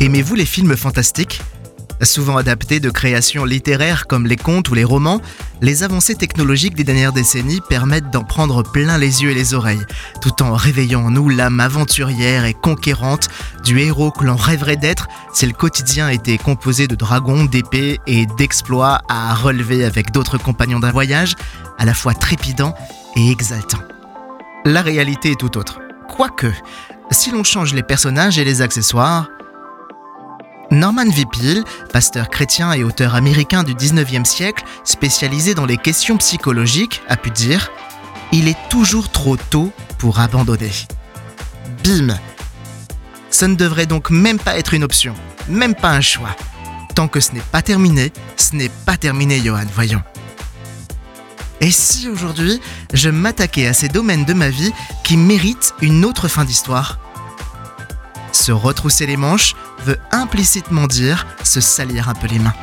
Aimez-vous les films fantastiques? Souvent adaptés de créations littéraires comme les contes ou les romans, les avancées technologiques des dernières décennies permettent d'en prendre plein les yeux et les oreilles, tout en réveillant en nous l'âme aventurière et conquérante du héros que l'on rêverait d'être si le quotidien était composé de dragons, d'épées et d'exploits à relever avec d'autres compagnons d'un voyage à la fois trépidant et exaltant. La réalité est tout autre. Quoique, si l'on change les personnages et les accessoires, Norman Vipil, pasteur chrétien et auteur américain du 19e siècle, spécialisé dans les questions psychologiques, a pu dire Il est toujours trop tôt pour abandonner. Bim Ça ne devrait donc même pas être une option, même pas un choix. Tant que ce n'est pas terminé, ce n'est pas terminé, Johan, voyons. Et si aujourd'hui, je m'attaquais à ces domaines de ma vie qui méritent une autre fin d'histoire? Se retrousser les manches veut implicitement dire se salir un peu les mains.